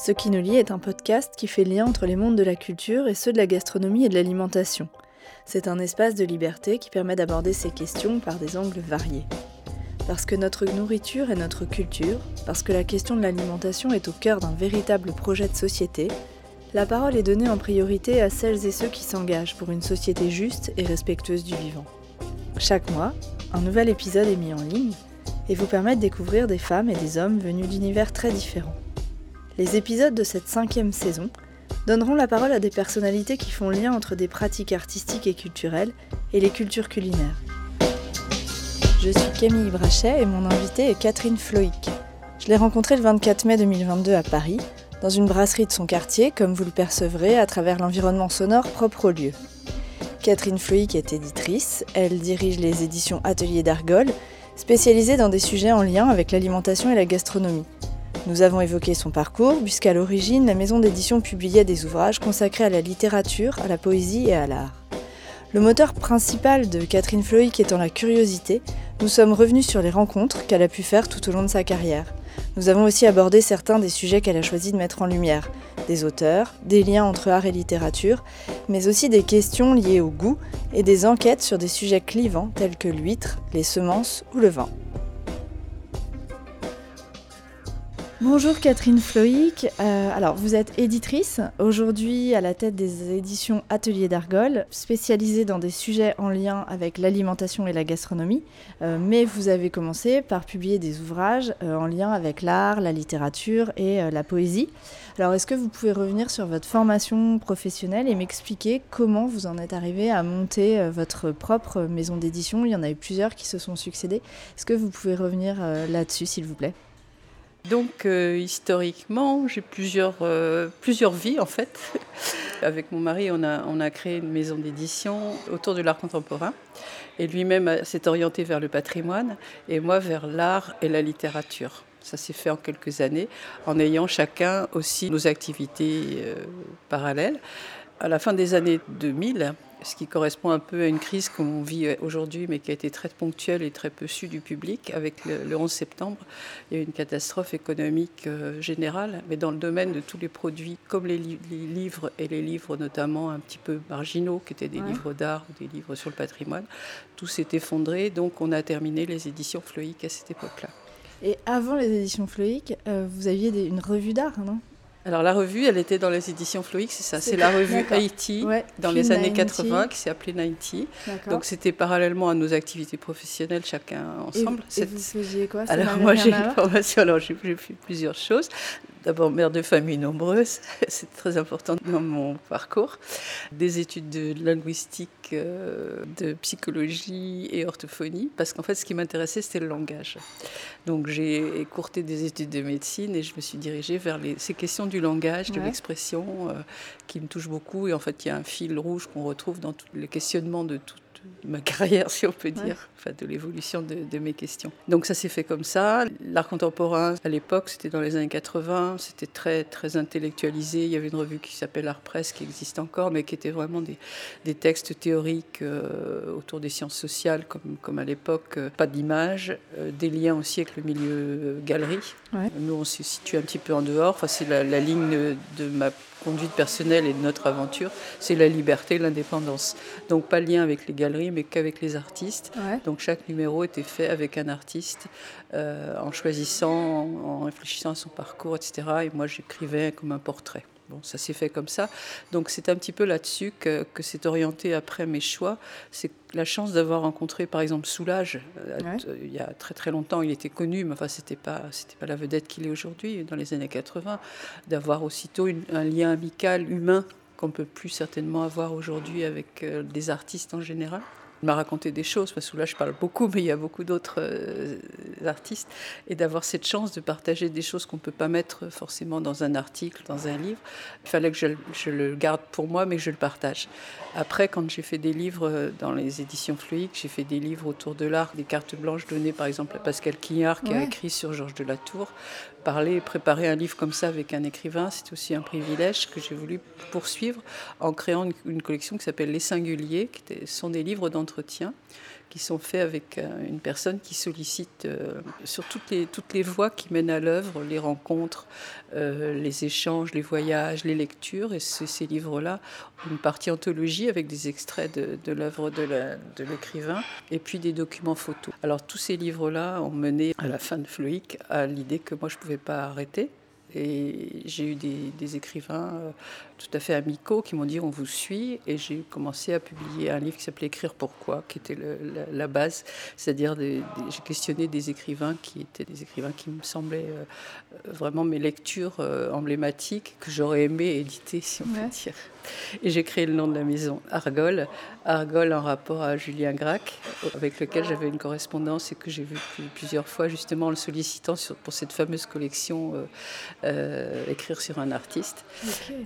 Ce qui nous lie est un podcast qui fait lien entre les mondes de la culture et ceux de la gastronomie et de l'alimentation. C'est un espace de liberté qui permet d'aborder ces questions par des angles variés. Parce que notre nourriture est notre culture, parce que la question de l'alimentation est au cœur d'un véritable projet de société, la parole est donnée en priorité à celles et ceux qui s'engagent pour une société juste et respectueuse du vivant. Chaque mois, un nouvel épisode est mis en ligne et vous permet de découvrir des femmes et des hommes venus d'univers très différents. Les épisodes de cette cinquième saison donneront la parole à des personnalités qui font lien entre des pratiques artistiques et culturelles et les cultures culinaires. Je suis Camille Brachet et mon invitée est Catherine Floïc. Je l'ai rencontrée le 24 mai 2022 à Paris, dans une brasserie de son quartier, comme vous le percevrez à travers l'environnement sonore propre au lieu. Catherine Floïc est éditrice, elle dirige les éditions Atelier d'Argol, spécialisées dans des sujets en lien avec l'alimentation et la gastronomie. Nous avons évoqué son parcours, puisqu'à l'origine, la maison d'édition publiait des ouvrages consacrés à la littérature, à la poésie et à l'art. Le moteur principal de Catherine Floïc étant la curiosité, nous sommes revenus sur les rencontres qu'elle a pu faire tout au long de sa carrière. Nous avons aussi abordé certains des sujets qu'elle a choisi de mettre en lumière, des auteurs, des liens entre art et littérature, mais aussi des questions liées au goût et des enquêtes sur des sujets clivants tels que l'huître, les semences ou le vin. Bonjour Catherine Floïc. Euh, alors vous êtes éditrice, aujourd'hui à la tête des éditions Atelier d'Argol, spécialisée dans des sujets en lien avec l'alimentation et la gastronomie, euh, mais vous avez commencé par publier des ouvrages euh, en lien avec l'art, la littérature et la poésie. Alors est-ce que vous pouvez revenir sur votre formation professionnelle et m'expliquer comment vous en êtes arrivé à monter votre propre maison d'édition? Il y en a eu plusieurs qui se sont succédés. Est-ce que vous pouvez revenir là-dessus s'il vous plaît? Donc euh, historiquement, j'ai plusieurs, euh, plusieurs vies en fait. Avec mon mari, on a, on a créé une maison d'édition autour de l'art contemporain. Et lui-même s'est orienté vers le patrimoine et moi vers l'art et la littérature. Ça s'est fait en quelques années, en ayant chacun aussi nos activités euh, parallèles. À la fin des années 2000, ce qui correspond un peu à une crise qu'on vit aujourd'hui, mais qui a été très ponctuelle et très peu su du public. Avec le, 11 septembre, il y a eu une catastrophe économique euh, générale, mais dans le domaine de tous les produits, comme les, livres et les livres notamment un petit peu marginaux, qui étaient des livres d'art ou des livres sur le patrimoine, tout s'est effondré. Donc on a terminé les éditions Floïc à cette époque-là. Et avant les éditions Floïc, euh, vous aviez une revue d'art, non? Alors la revue, elle était dans les éditions Floïc, c'est ça. C'est la revue Haïti dans les années 80 qui s'est appelée 90. Donc c'était parallèlement à nos activités professionnelles, chacun ensemble. Et, vous, faisiez quoi? Alors moi j'ai une formation, alors j'ai fait plusieurs choses. D'abord mère de famille nombreuse, c'est très important dans mon parcours. Des études de linguistique, euh, de psychologie et orthophonie, parce qu'en fait ce qui m'intéressait c'était le langage. Donc j'ai écourté des études de médecine et je me suis dirigée vers les, ces questions du langage, de l'expression, euh, qui me touchent beaucoup. Et en fait il y a un fil rouge qu'on retrouve dans tous les questionnements de tout ma carrière, si on peut dire, enfin, de l'évolution de, mes questions. Donc ça s'est fait comme ça. L'art contemporain, à l'époque, c'était dans les années 80, c'était très, très intellectualisé. Il y avait une revue qui s'appelle Art Presse, qui existe encore, mais qui était vraiment des, des textes théoriques euh, autour des sciences sociales, comme, comme à l'époque, euh, pas d'images, euh, des liens aussi avec le milieu galerie. Nous, on se situe un petit peu en dehors. Enfin, c'est la, la ligne de ma conduite personnelle et de notre aventure, c'est la liberté, l'indépendance. Donc pas lien avec les galeries, mais qu'avec les artistes. Donc chaque numéro était fait avec un artiste, euh, en choisissant, en réfléchissant à son parcours, etc. Et moi j'écrivais comme un portrait. Bon, ça s'est fait comme ça. Donc c'est un petit peu là-dessus que, que s'est orienté après mes choix. C'est la chance d'avoir rencontré par exemple Soulage. Euh, il y a très très longtemps, il était connu, mais enfin c'était pas c'était pas la vedette qu'il est aujourd'hui dans les années 80. D'avoir aussitôt un lien amical humain qu'on peut plus certainement avoir aujourd'hui avec euh, des artistes en général. Il m'a raconté des choses, parce que là je parle beaucoup, mais il y a beaucoup d'autres euh, artistes, et d'avoir cette chance de partager des choses qu'on ne peut pas mettre forcément dans un article, dans un livre. Il fallait que je, je le garde pour moi, mais que je le partage. Après, quand j'ai fait des livres euh, dans les éditions Fluic, j'ai fait des livres autour de l'art, des cartes blanches données par exemple à Pascal Quignard, qui a écrit sur Georges de la Tour. Parler, préparer un livre comme ça avec un écrivain, c'est aussi un privilège que j'ai voulu poursuivre en créant une, collection qui s'appelle Les Singuliers, qui sont des livres d'entretien qui sont faits avec euh, une personne qui sollicite euh, sur toutes les, toutes les voies qui mènent à l'œuvre, les rencontres, euh, les échanges, les voyages, les lectures. Et ces livres-là ont une partie anthologie avec des extraits de, l'œuvre de l'écrivain et puis des documents photos. Alors tous ces livres-là ont mené à la fin de Floïc à l'idée que moi je ne pouvais pas arrêter et j'ai eu des, écrivains tout à fait amicaux qui m'ont dit on vous suit. Et j'ai commencé à publier un livre qui s'appelait Écrire pourquoi, qui était la, base. C'est-à-dire, j'ai questionné des écrivains qui étaient des écrivains qui me semblaient euh, vraiment mes lectures euh, emblématiques que j'aurais aimé éditer, si on peut dire. Et j'ai créé le nom de la maison, Argol. Argol en rapport à Julien Gracq, avec lequel j'avais une correspondance et que j'ai vu plusieurs fois, justement en le sollicitant pour cette fameuse collection euh, euh, Écrire sur un artiste.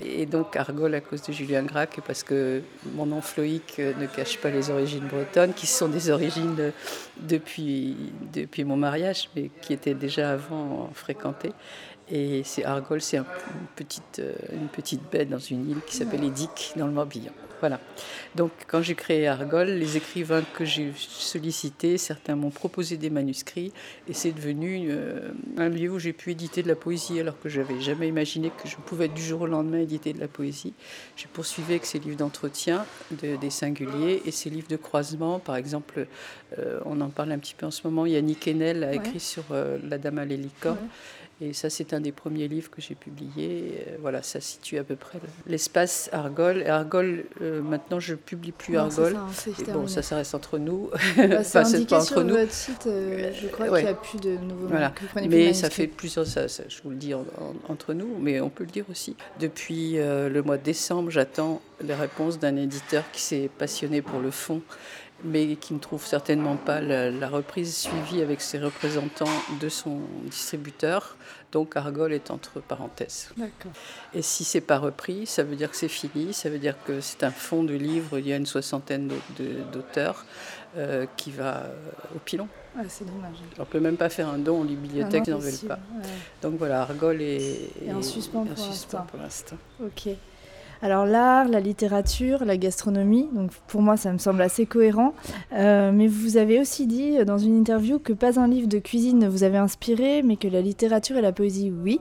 Et donc Argol à cause de Julien Gracq, parce que mon nom Floïc euh, ne cache pas les origines bretonnes, qui sont des origines depuis, depuis mon mariage, mais qui étaient déjà avant fréquentées. Et c'est Argol, c'est une, petite, euh, une petite baie dans une île qui s'appelle Édic, dans le Morbihan. Voilà. Donc, quand j'ai créé Argol, les écrivains que j'ai sollicités, certains m'ont proposé des manuscrits, et c'est devenu euh, un lieu où j'ai pu éditer de la poésie, alors que je n'avais jamais imaginé que je pouvais du jour au lendemain éditer de la poésie. J'ai poursuivi avec ces livres d'entretien des singuliers et ces livres de croisement. Par exemple, euh, on en parle un petit peu en ce moment, Yannick Enel a écrit sur La Dame à l'hélicorne. Et ça, c'est un des premiers livres que j'ai publié. Euh, voilà, ça situe à peu près l'espace Argol. Argol, euh, maintenant, je publie plus Argol. Ça, bon, ça, ça reste entre nous. Bah, c'est indiqué sur nous. votre site. Euh, je crois qu'il n'y a plus de nouveaux. Voilà. Mais ça fait plusieurs. Ça, je vous le dis entre nous, mais on peut le dire aussi. Depuis le mois de décembre, j'attends les réponses d'un éditeur qui s'est passionné pour le fond mais qui ne trouve certainement pas la, reprise suivie avec ses représentants de son distributeur. Donc Argol est entre parenthèses. Et si c'est pas repris, ça veut dire que c'est fini, ça veut dire que c'est un fond de livre, il y a une soixantaine d'auteurs euh, qui va au pilon. c'est dommage. On ne peut même pas faire un don aux bibliothèques, ils n'en veulent pas. Donc voilà, Argol est, est en suspens pour l'instant. Ok. Alors l'art, la littérature, la gastronomie, donc pour moi ça me semble assez cohérent. Euh, mais vous avez aussi dit euh, dans une interview que pas un livre de cuisine ne vous avait inspiré, mais que la littérature et la poésie, oui.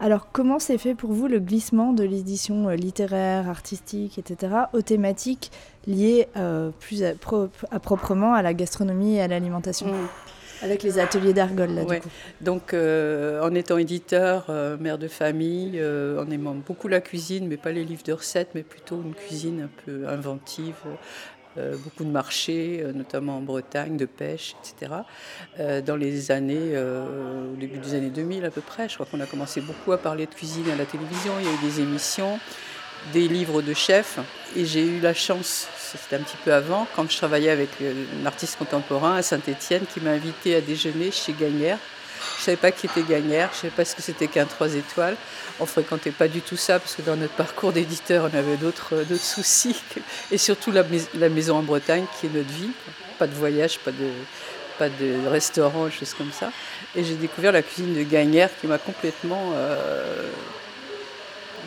Alors comment s'est fait pour vous le glissement de l'édition euh, littéraire, artistique, etc. aux thématiques liées plus à, proprement à la gastronomie et à l'alimentation? Mmh. Avec les ateliers d'Argol, là, du coup. Donc, euh, en étant éditeur, euh, mère de famille, euh, en aimant beaucoup la cuisine, mais pas les livres de recettes, mais plutôt une cuisine un peu inventive, beaucoup de marchés, notamment en Bretagne, de pêche, etc. dans les années, au début des années 2000 à peu près, je crois qu'on a commencé beaucoup à parler de cuisine à la télévision, il y a eu des émissions des livres de chefs. Et j'ai eu la chance, c'était un petit peu avant, quand je travaillais avec un artiste contemporain à Saint-Étienne, qui m'a invité à déjeuner chez Gagnère. Je ne savais pas qui était Gagnère, je ne savais pas ce que c'était qu'un 3 étoiles. On ne fréquentait pas du tout ça, parce que dans notre parcours d'éditeur, on avait d'autres soucis. Et surtout la, la, maison en Bretagne, qui est notre vie. Pas de voyage, pas de, pas de restaurant, choses comme ça. Et j'ai découvert la cuisine de Gagnère, qui m'a complètement... Euh,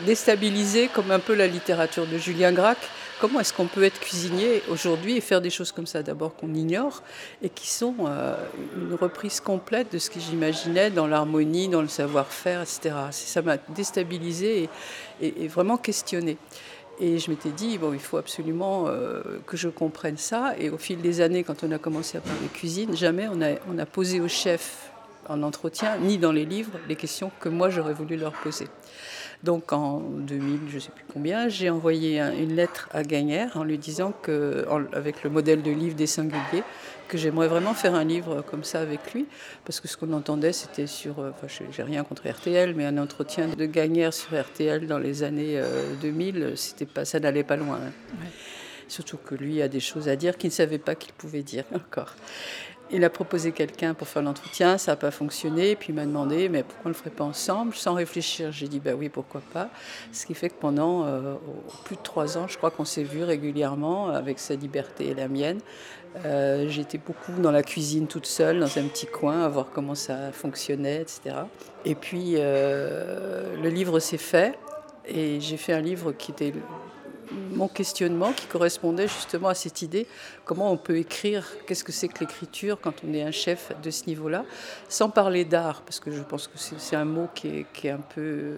déstabilisé comme un peu la littérature de Julien Gracq. Comment est-ce qu'on peut être cuisinier aujourd'hui et faire des choses comme ça d'abord qu'on ignore et qui sont euh, une reprise complète de ce que j'imaginais dans l'harmonie, dans le savoir-faire, etc. Ça m'a déstabilisé et, vraiment questionné. Et je m'étais dit, bon, il faut absolument euh, que je comprenne ça. Et au fil des années, quand on a commencé à parler cuisine, jamais on a, posé au chef en entretien, ni dans les livres, les questions que moi j'aurais voulu leur poser. Donc en 2000, je ne sais plus combien, j'ai envoyé une lettre à Gagnère en lui disant que, avec le modèle de livre des singuliers, que j'aimerais vraiment faire un livre comme ça avec lui, parce que ce qu'on entendait, c'était sur, euh, enfin, j'ai rien contre RTL, mais un entretien de Gagnère sur RTL dans les années 2000, euh, c'était pas, ça n'allait pas loin. Hein. Surtout que lui a des choses à dire qu'il ne savait pas qu'il pouvait dire encore. Il a proposé quelqu'un pour faire l'entretien, ça n'a pas fonctionné, puis il m'a demandé, mais pourquoi on ne le ferait pas ensemble? Sans réfléchir, j'ai dit, bah oui, pourquoi pas. Ce qui fait que pendant euh, plus de trois ans, je crois qu'on s'est vu régulièrement avec sa liberté et la mienne. Euh, j'étais beaucoup dans la cuisine toute seule, dans un petit coin, à voir comment ça fonctionnait, etc. Et puis, euh, le livre s'est fait, et j'ai fait un livre qui était mon questionnement qui correspondait justement à cette idée comment on peut écrire, qu'est-ce que c'est que l'écriture quand on est un chef de ce niveau-là, sans parler d'art, parce que je pense que c'est un mot qui est, un peu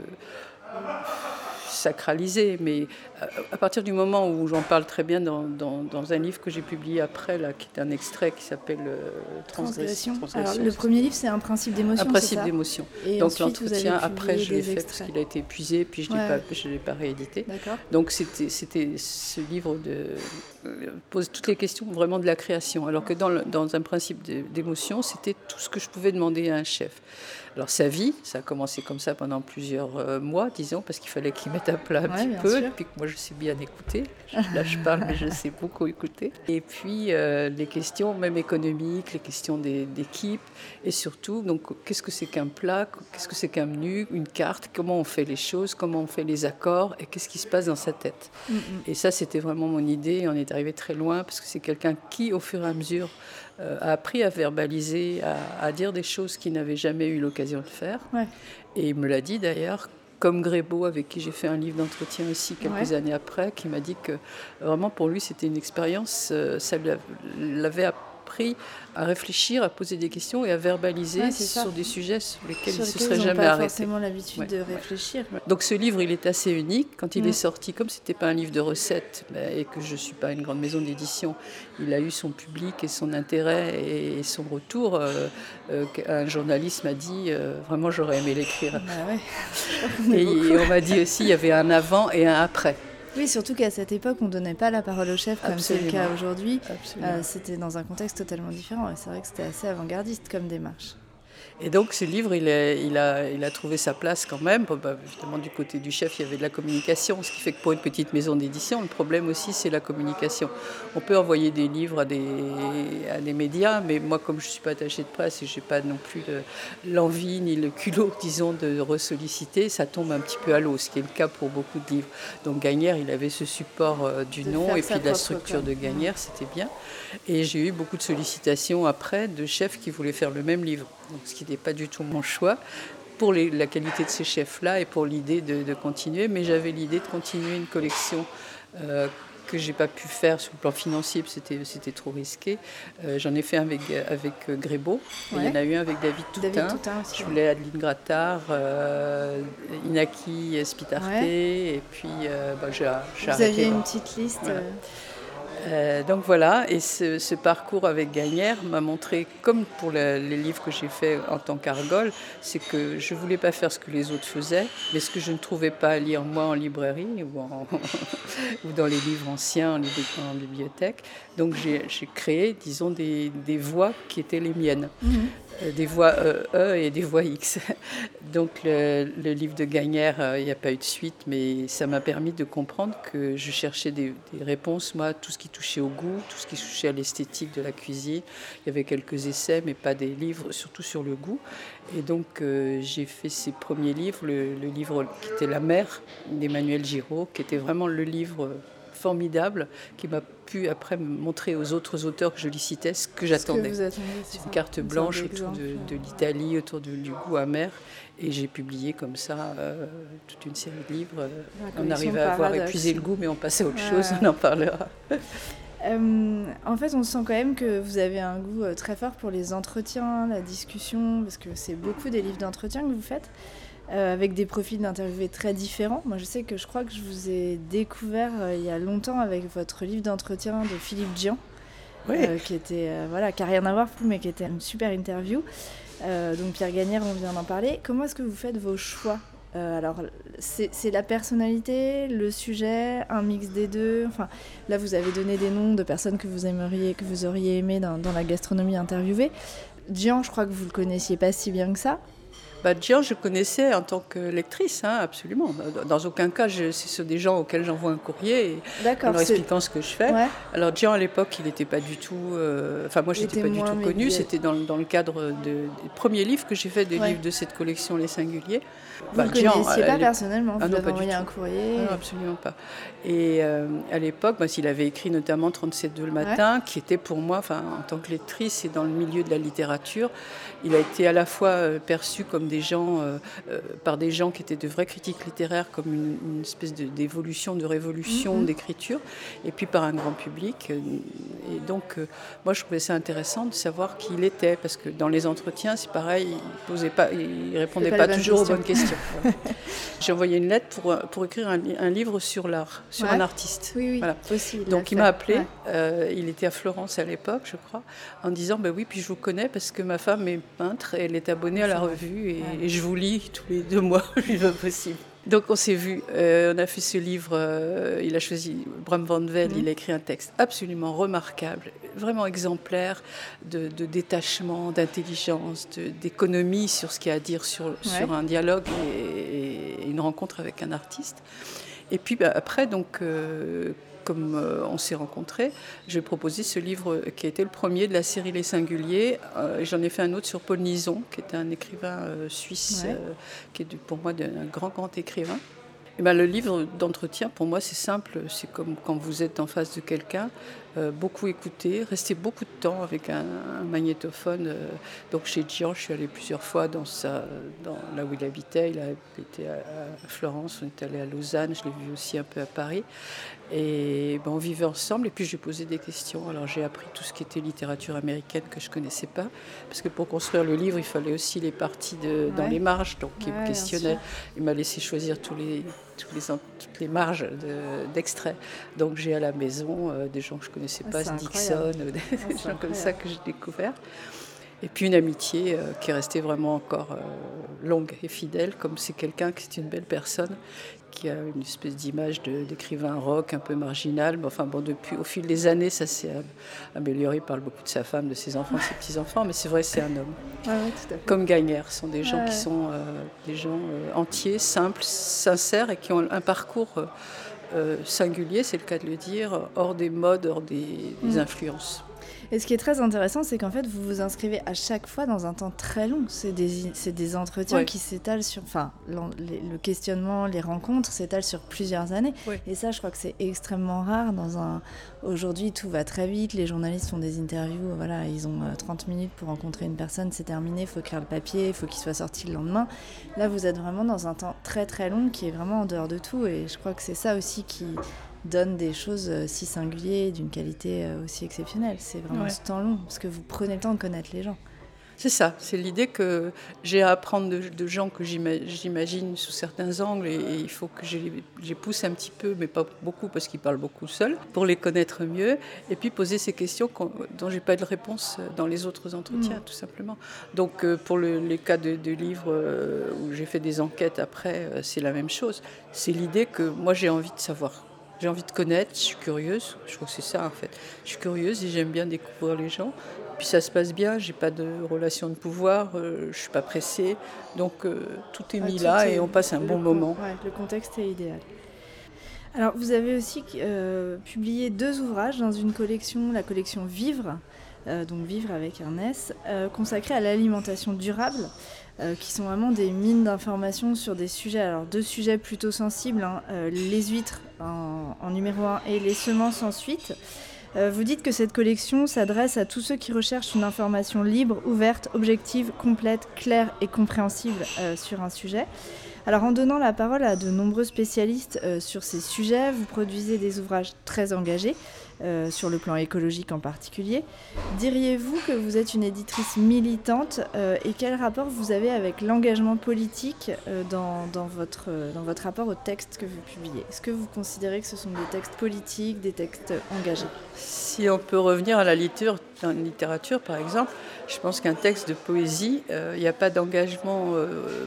sacralisé, mais euh, à partir du moment où j'en parle très bien dans, dans, un livre que j'ai publié après, là, qui est un extrait qui s'appelle euh, Transgression. Alors, le premier livre, c'est un principe d'émotion. Un principe d'émotion. Donc l'entretien, après, je l'ai fait parce qu'il a été épuisé, puis je ne l'ai pas réédité. Donc c'était ce livre de, euh, pose toutes les questions vraiment de la création, alors que dans, dans un principe d'émotion, c'était tout ce que je pouvais demander à un chef. Alors sa vie, ça a commencé comme ça pendant plusieurs euh, mois, disons, parce qu'il fallait qu'il mette à plat un petit peu, et puis que moi je sais bien écouter. Là je parle, mais je sais beaucoup écouter. Et puis euh, les questions même économiques, les questions d'équipe, et surtout, donc qu'est-ce que c'est qu'un plat, qu'est-ce que c'est qu'un menu, une carte, comment on fait les choses, comment on fait les accords, et qu'est-ce qui se passe dans sa tête? Mm, mm. Et ça, c'était vraiment mon idée, on est arrivé très loin, parce que c'est quelqu'un qui, au fur et à mesure, a appris à verbaliser, à, dire des choses qu'il n'avait jamais eu l'occasion de faire. Et il me l'a dit d'ailleurs, comme Grébeau, avec qui j'ai fait un livre d'entretien aussi quelques années après, qui m'a dit que vraiment pour lui c'était une expérience, euh, ça l'avait appris à réfléchir, à poser des questions et à verbaliser sur des sujets sur lesquels il ne se serait jamais arrêté. forcément l'habitude de réfléchir. Donc ce livre, il est assez unique. Quand il est sorti, comme ce n'était pas un livre de recettes ben, et que je ne suis pas une grande maison d'édition, il a eu son public et son intérêt et son retour. Euh, euh, un journaliste m'a dit, euh, vraiment j'aurais aimé l'écrire. Bah et on m'a dit aussi, il y avait un avant et un après. Oui, surtout qu'à cette époque, on ne donnait pas la parole au chef comme c'est le cas aujourd'hui. C'était dans un contexte totalement différent et c'est vrai que c'était assez avant-gardiste comme démarche. Et donc ce livre, il, il, a, il a trouvé sa place quand même. Bah, évidemment, du côté du chef, il y avait de la communication, ce qui fait que pour une petite maison d'édition, le problème aussi, c'est la communication. On peut envoyer des livres à des, à des médias, mais moi, comme je ne suis pas attachée de presse et je n'ai pas non plus l'envie ni le culot, disons, de ressolliciter, ça tombe un petit peu à l'eau, ce qui est le cas pour beaucoup de livres. Donc Gagnère, il avait ce support euh, du nom et puis de la structure de Gagnère, c'était bien. Et j'ai eu beaucoup de sollicitations après de chefs qui voulaient faire le même livre donc, ce qui n'est pas du tout mon choix pour la qualité de ces chefs-là et pour l'idée de, continuer. Mais j'avais l'idée de continuer une collection euh, que j'ai pas pu faire sur le plan financier, c'était, c'était trop risqué. Euh, j'en ai fait un avec, avec Grébeau, il y en a eu un avec David Toutain. je voulais Adeline Grattard, euh, Inaki Spitarté, et puis bah, j'ai, j'ai Vous aviez une petite liste euh, donc voilà, et ce, parcours avec Gagnère m'a montré, comme pour les livres que j'ai faits en tant qu'argole, c'est que je ne voulais pas faire ce que les autres faisaient, mais ce que je ne trouvais pas à lire moi en librairie ou, dans les livres anciens en, bibliothèque. Donc j'ai créé, disons, des, des, voix qui étaient les miennes. Euh, des voix E, e et des voix X. Donc le, livre de Gagnère, euh, il n'y a pas eu de suite, mais ça m'a permis de comprendre que je cherchais des, réponses, moi, tout ce qui touchait au goût, tout ce qui touchait à l'esthétique de la cuisine. Il y avait quelques essais, mais pas des livres, surtout sur le goût. Et donc euh, j'ai fait ces premiers livres, le livre qui était La mère d'Emmanuel Giraud, qui était vraiment le livre formidable qui m'a pu après montrer aux autres auteurs que je citais ce que j'attendais. C'est une carte blanche autour de, l'Italie, autour du goût amer. Et j'ai publié comme ça euh, toute une série de livres. on arrivait à avoir épuisé le goût, mais on passait à autre chose, on en parlera. Euh, en fait, on sent quand même que vous avez un goût euh, très fort pour les entretiens, la discussion, parce que c'est beaucoup des livres d'entretien que vous faites. Euh, avec des profils d'interviewés très différents. Moi, je sais que je crois que je vous ai découvert euh, il y a longtemps avec votre livre d'entretien de Philippe Dian, euh, qui était voilà, qui n'a rien à voir, mais qui était une super interview. donc Pierre Gagnère, on vient d'en parler. Comment est-ce que vous faites vos choix alors, c'est la personnalité, le sujet, un mix des deux. Enfin, là, vous avez donné des noms de personnes que vous aimeriez, que vous auriez aimé dans, dans la gastronomie interviewée. Dian, je crois que vous le connaissiez pas si bien que ça. Bah, je connaissais en tant que lectrice, hein, absolument. Dans aucun cas, c'est des gens auxquels j'envoie un courrier en leur expliquant ce que je fais. Alors, Jean, à l'époque, il n'était pas du tout. Euh, enfin, moi, je n'étais pas du tout connu. C'était dans, dans, le cadre de, des premiers livres que j'ai fait, des livres de cette collection Les Singuliers. Vous ne bah, connaissiez pas personnellement Vous ah, avez envoyé un courrier non, absolument pas. Et euh, à l'époque, bah, il avait écrit notamment 37.2 le matin, qui était pour moi, en tant que lectrice et dans le milieu de la littérature, il a été à la fois euh, perçu comme des gens, par des gens qui étaient de vrais critiques littéraires, comme une, espèce d'évolution, de, révolution mm-hmm. d'écriture, et puis par un grand public. Et donc, moi, je trouvais ça intéressant de savoir qui il était, parce que dans les entretiens, c'est pareil, il posait pas, il répondait pas, toujours aux bonnes questions. J'ai envoyé une lettre pour, pour écrire un, livre sur l'art, sur un artiste. Oui, oui. Voilà. Donc il m'a appelé, euh, il était à Florence à l'époque, je crois, en disant ben oui, puis je vous connais parce que ma femme est peintre et elle est abonnée à la revue et, je vous lis tous les deux mois, le plus possible. Donc on s'est vu, euh, on a fait ce livre, euh, il a choisi Bram Van Vel, il a écrit un texte absolument remarquable, vraiment exemplaire de, détachement, d'intelligence, d'économie sur ce qu'il y a à dire sur, sur un dialogue et, une rencontre avec un artiste. Et puis bah, après, donc, euh, comme euh, on s'est rencontrés, j'ai proposé ce livre qui a été le premier de la série Les Singuliers. Euh, j'en ai fait un autre sur Paul Nison, qui est un écrivain suisse, qui est pour moi un grand, grand écrivain. Et ben, le livre d'entretien, pour moi, c'est simple. C'est comme quand vous êtes en face de quelqu'un, euh, beaucoup écouter, rester beaucoup de temps avec un, magnétophone. Euh, donc chez Gian, je suis allée plusieurs fois dans, sa, dans là où il habitait. Il a été à, Florence, on est allé à Lausanne, je l'ai vu aussi un peu à Paris. Et ben, on vivait ensemble et puis lui posais des questions. Alors j'ai appris tout ce qui était littérature américaine que je ne connaissais pas, parce que pour construire le livre, il fallait aussi les parties de, dans les marges. Donc il me questionnait, il m'a laissé choisir tous les, tous les, toutes les marges d'extraits. donc j'ai à la maison euh, des gens que je connais connaissais pas, Dixon, des ah, gens comme ça que j'ai découvert. Et puis une amitié euh, qui est restée vraiment encore euh, longue et fidèle, comme c'est quelqu'un qui est une belle personne, qui a une espèce d'image d'écrivain rock un peu marginal. Mais enfin bon, depuis, au fil des années, ça s'est amélioré. Il parle beaucoup de sa femme, de ses enfants, de ses petits-enfants, mais c'est vrai, c'est un homme. Ah comme Gagner, ce sont des gens qui sont euh, des gens entiers, simples, sincères et qui ont un parcours euh, singulier, c'est le cas de le dire, hors des modes, hors des, mm. influences. Et ce qui est très intéressant, c'est qu'en fait, vous vous inscrivez à chaque fois dans un temps très long. C'est des, des, entretiens qui s'étalent sur. Enfin, le, questionnement, les rencontres s'étalent sur plusieurs années. Et ça, je crois que c'est extrêmement rare dans un. Aujourd'hui, tout va très vite. Les journalistes font des interviews. Voilà, ils ont 30 euh, minutes pour rencontrer une personne, c'est terminé. Il faut écrire le papier, il faut qu'il soit sorti le lendemain. Là, vous êtes vraiment dans un temps très très long qui est vraiment en dehors de tout. Et je crois que c'est ça aussi qui donne des choses euh, si singulières, d'une qualité euh, aussi exceptionnelle. C'est vraiment ce temps long, parce que vous prenez le temps de connaître les gens. C'est ça, c'est l'idée que j'ai à apprendre de, gens que j'imagine sous certains angles et, il faut que je les, pousse un petit peu, mais pas beaucoup parce qu'ils parlent beaucoup seuls, pour les connaître mieux et puis poser ces questions dont j'ai pas de réponse dans les autres entretiens, mm. tout simplement. Donc euh, pour les cas de, livres où j'ai fait des enquêtes après, c'est la même chose. C'est l'idée que moi j'ai envie de savoir j'ai envie de connaître, je suis curieuse. Je crois que c'est ça en fait. Je suis curieuse et j'aime bien découvrir les gens. Puis ça se passe bien, j'ai pas de relation de pouvoir, euh, je suis pas pressée. Donc euh, tout est ah, mis là et on passe un bon moment. le contexte est idéal. Alors vous avez aussi euh, publié deux ouvrages dans une collection, la collection Vivre, donc Vivre avec un S, consacrée à l'alimentation durable. Euh, qui sont vraiment des mines d'informations sur des sujets, alors deux sujets plutôt sensibles, hein, euh, les huîtres en, numéro un et les semences ensuite. Euh, vous dites que cette collection s'adresse à tous ceux qui recherchent une information libre, ouverte, objective, complète, claire et compréhensible sur un sujet. Alors en donnant la parole à de nombreux spécialistes sur ces sujets, vous produisez des ouvrages très engagés euh, sur le plan écologique en particulier. Diriez-vous que vous êtes une éditrice militante euh, et quel rapport vous avez avec l'engagement politique euh, dans, dans, votre, dans votre rapport aux textes que vous publiez? Est-ce que vous considérez que ce sont des textes politiques, des textes engagés? Si on peut revenir à la littérature, dans littérature par exemple, je pense qu'un texte de poésie, il n'y a pas d'engagement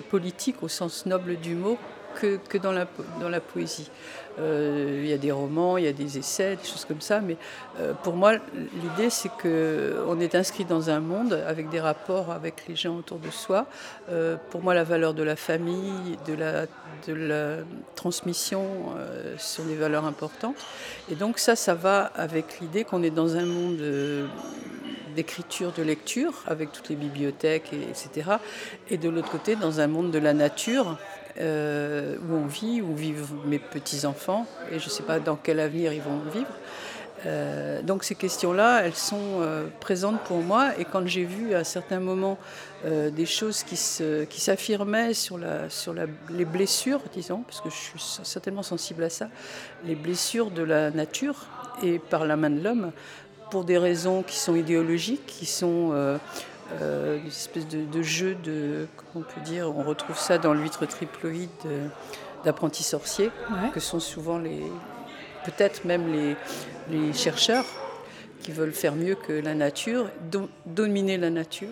politique au sens noble du mot que, que dans, la, dans la poésie. Euh, il y a des romans, il y a des essais, des choses comme ça, mais euh, pour moi, l'idée, c'est qu'on est inscrit dans un monde avec des rapports avec les gens autour de soi. Euh, pour moi, la valeur de la famille, de la, de la transmission sont des valeurs importantes. Et donc ça, ça va avec l'idée qu'on est dans un monde d'écriture, de lecture, avec toutes les bibliothèques, etc. Et de l'autre côté, dans un monde de la nature, euh, où on vit, où vivent mes petits-enfants, et je ne sais pas dans quel avenir ils vont vivre. Euh, donc ces questions-là, elles sont euh, présentes pour moi. Et quand j'ai vu à certains moments des choses qui, s'affirmaient sur, les blessures, disons, parce que je suis certainement sensible à ça, les blessures de la nature et par la main de l'homme, pour des raisons qui sont idéologiques, qui sont une espèce de, jeu de, comment on peut dire, on retrouve ça dans l'huître triploïde d'apprentis sorciers, que sont souvent les, peut-être même les, les, chercheurs qui veulent faire mieux que la nature, dominer la nature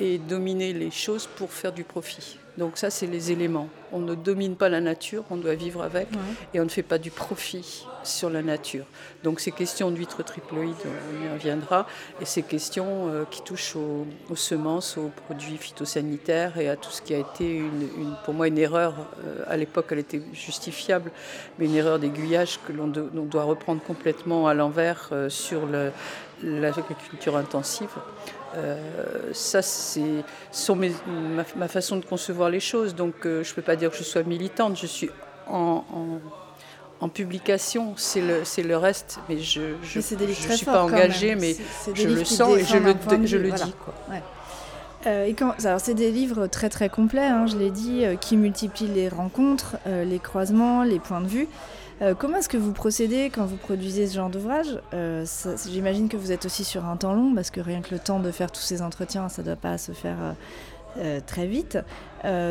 et dominer les choses pour faire du profit. Donc ça, c'est les éléments. On ne domine pas la nature, on doit vivre avec, et on ne fait pas du profit sur la nature. Donc ces questions d'huîtres triploïdes, on y reviendra, et ces questions euh, qui touchent aux, semences, aux produits phytosanitaires et à tout ce qui a été, pour moi, une erreur. Euh, à l'époque, elle était justifiable, mais une erreur d'aiguillage que l'on doit reprendre complètement à l'envers euh, sur l'agriculture intensive. Euh, ça, c'est ma, ma, façon de concevoir les choses. Donc, je ne peux pas dire que je sois militante. Je suis en, publication, c'est le, le reste. Mais je ne suis pas engagée, mais je le sens et je le, je le dis. Quoi. Euh, et quand, alors c'est des livres très très complets, hein, je l'ai dit, qui multiplient les rencontres, les croisements, les points de vue. Euh, comment est-ce que vous procédez quand vous produisez ce genre d'ouvrage? Euh, J'imagine que vous êtes aussi sur un temps long, parce que rien que le temps de faire tous ces entretiens, ça ne doit pas se faire euh, très vite.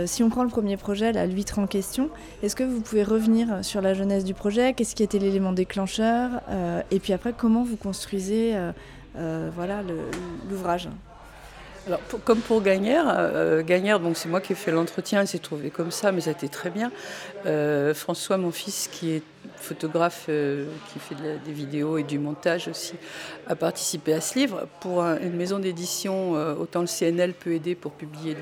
si on prend le premier projet, la l'huître en question, est-ce que vous pouvez revenir sur la jeunesse du projet? Qu'est-ce qui était l'élément déclencheur? Et puis après, comment vous construisez voilà, l'ouvrage? Alors, comme pour Gagnère, euh, Gagnère, donc c'est moi qui ai fait l'entretien, il s'est trouvé comme ça, mais ça a été très bien. Euh, François, mon fils, qui est photographe, euh, qui fait des vidéos et du montage aussi, a participé à ce livre. Pour une maison d'édition, autant le CNL peut aider pour publier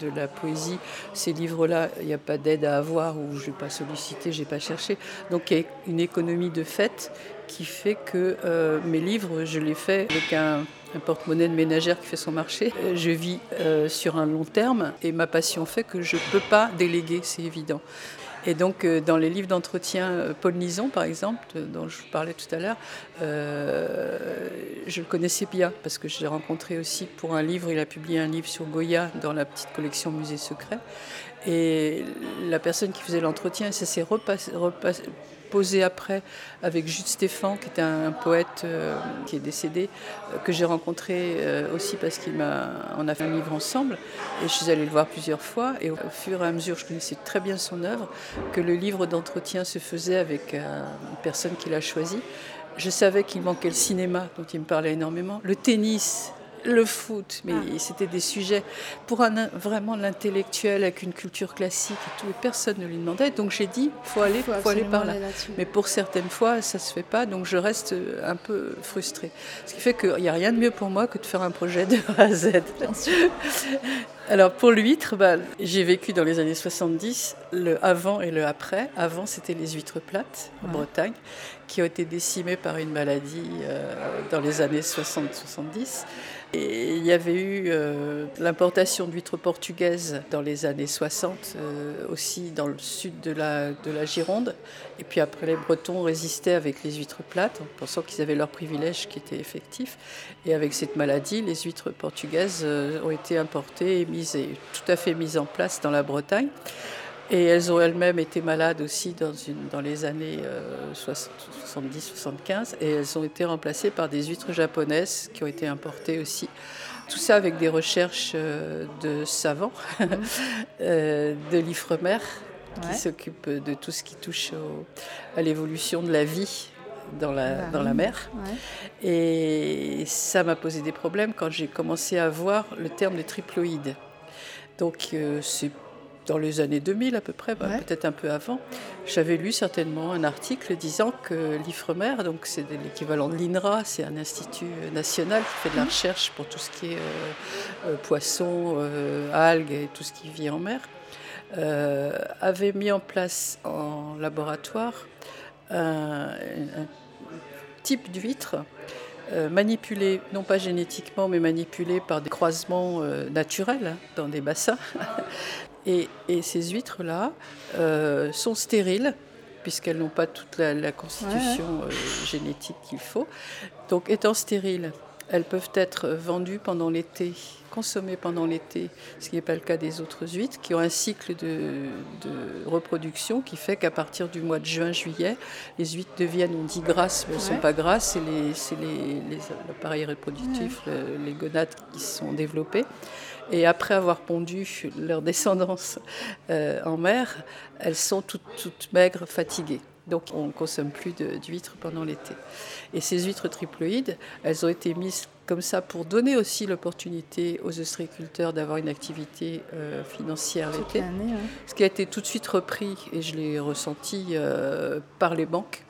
de la, poésie. Ces livres-là, il n'y a pas d'aide à avoir ou je n'ai pas sollicité, je n'ai pas cherché. Donc il y a une économie de fait qui fait que mes livres, je les fais avec un un porte-monnaie de ménagère qui fait son marché. Euh, je vis euh, sur un long terme et ma passion fait que je ne peux pas déléguer, c'est évident. Et donc, euh, dans les livres d'entretien, Paul Nison, par exemple, dont je vous parlais tout à l'heure, je le connaissais bien parce que je l'ai rencontré aussi pour un livre. Il a publié un livre sur Goya dans la petite collection Musée Secret. Et la personne qui faisait l'entretien, s'est repassé, posé après avec Jude Stéphane, qui était un, poète euh, qui est décédé, euh, que j'ai rencontré euh, aussi parce qu'on a, on a fait un livre ensemble. Et je suis allée le voir plusieurs fois. Et au fur et à mesure, je connaissais très bien son œuvre, que le livre d'entretien se faisait avec une personne qu'il a choisie. Je savais qu'il manquait le cinéma, dont il me parlait énormément, le tennis, le foot, mais ah. c'était des sujets pour un, vraiment l'intellectuel avec une culture classique et tout, et personne ne lui demandait. Donc j'ai dit, faut aller, faut, faut aller par là. mais pour certaines fois, ça se fait pas, donc je reste euh, un peu frustrée. Ce qui fait qu'il n'y a rien de mieux pour moi que de faire un projet de A à Z. Alors pour l'huître, bah, j'ai vécu dans les années 70 le avant et le après. Avant, c'était les huîtres plates en Bretagne, qui ont été décimées par une maladie euh, dans les années 60-70. Et il y avait eu euh, l'importation d'huîtres portugaises dans les années 60, euh, aussi dans le sud de la, de la Gironde. Et puis après, les Bretons résistaient avec les huîtres plates, en pensant qu'ils avaient leurs privilèges qui étaient effectifs. Et avec cette maladie, les huîtres portugaises euh, ont été importées et mises, tout à fait mises en place dans la Bretagne. Et elles ont elles-mêmes été malades aussi dans, les années 70-75 et elles ont été remplacées par des huîtres japonaises qui ont été importées aussi. Tout ça avec des recherches euh, de savants, euh, de l'IFREMER, qui s'occupe de tout ce qui touche à l'évolution de la vie dans la, bah dans la mer. Et ça m'a posé des problèmes quand j'ai commencé à voir le terme de triploïde. Donc euh, c'est dans les années 2000 à peu près, bah, peut-être un peu avant, j'avais lu certainement un article disant que l'IFREMER, donc c'est l'équivalent de l'INRA, c'est un institut national qui fait de la mhm. recherche pour tout ce qui est euh, euh, poissons, euh, algues et tout ce qui vit en mer, avait mis en place en laboratoire un, type d'huître manipulé, non pas génétiquement, mais manipulé par des croisements naturels hein, dans des bassins, Et, ces huîtres-là euh, sont stériles puisqu'elles n'ont pas toute la, constitution euh, génétique qu'il faut. Donc étant stériles, elles peuvent être vendues pendant l'été, consommées pendant l'été, ce qui n'est pas le cas des autres huîtres, qui ont un cycle de, reproduction qui fait qu'à partir du mois de juin-juillet, les huîtres deviennent, on dit grasses, mais elles ne sont pas grasses, c'est l'appareil les, reproductif, les gonades qui se sont développées. Et après avoir pondu leur descendance euh, en mer, elles sont toutes, toutes maigres, fatiguées. Donc on ne consomme plus d'huîtres pendant l'été. Et ces huîtres triploïdes, elles ont été mises comme ça pour donner aussi l'opportunité aux ostréiculteurs d'avoir une activité euh, financière l'été. Ce qui a été tout de suite repris, et je l'ai ressenti euh, par les banques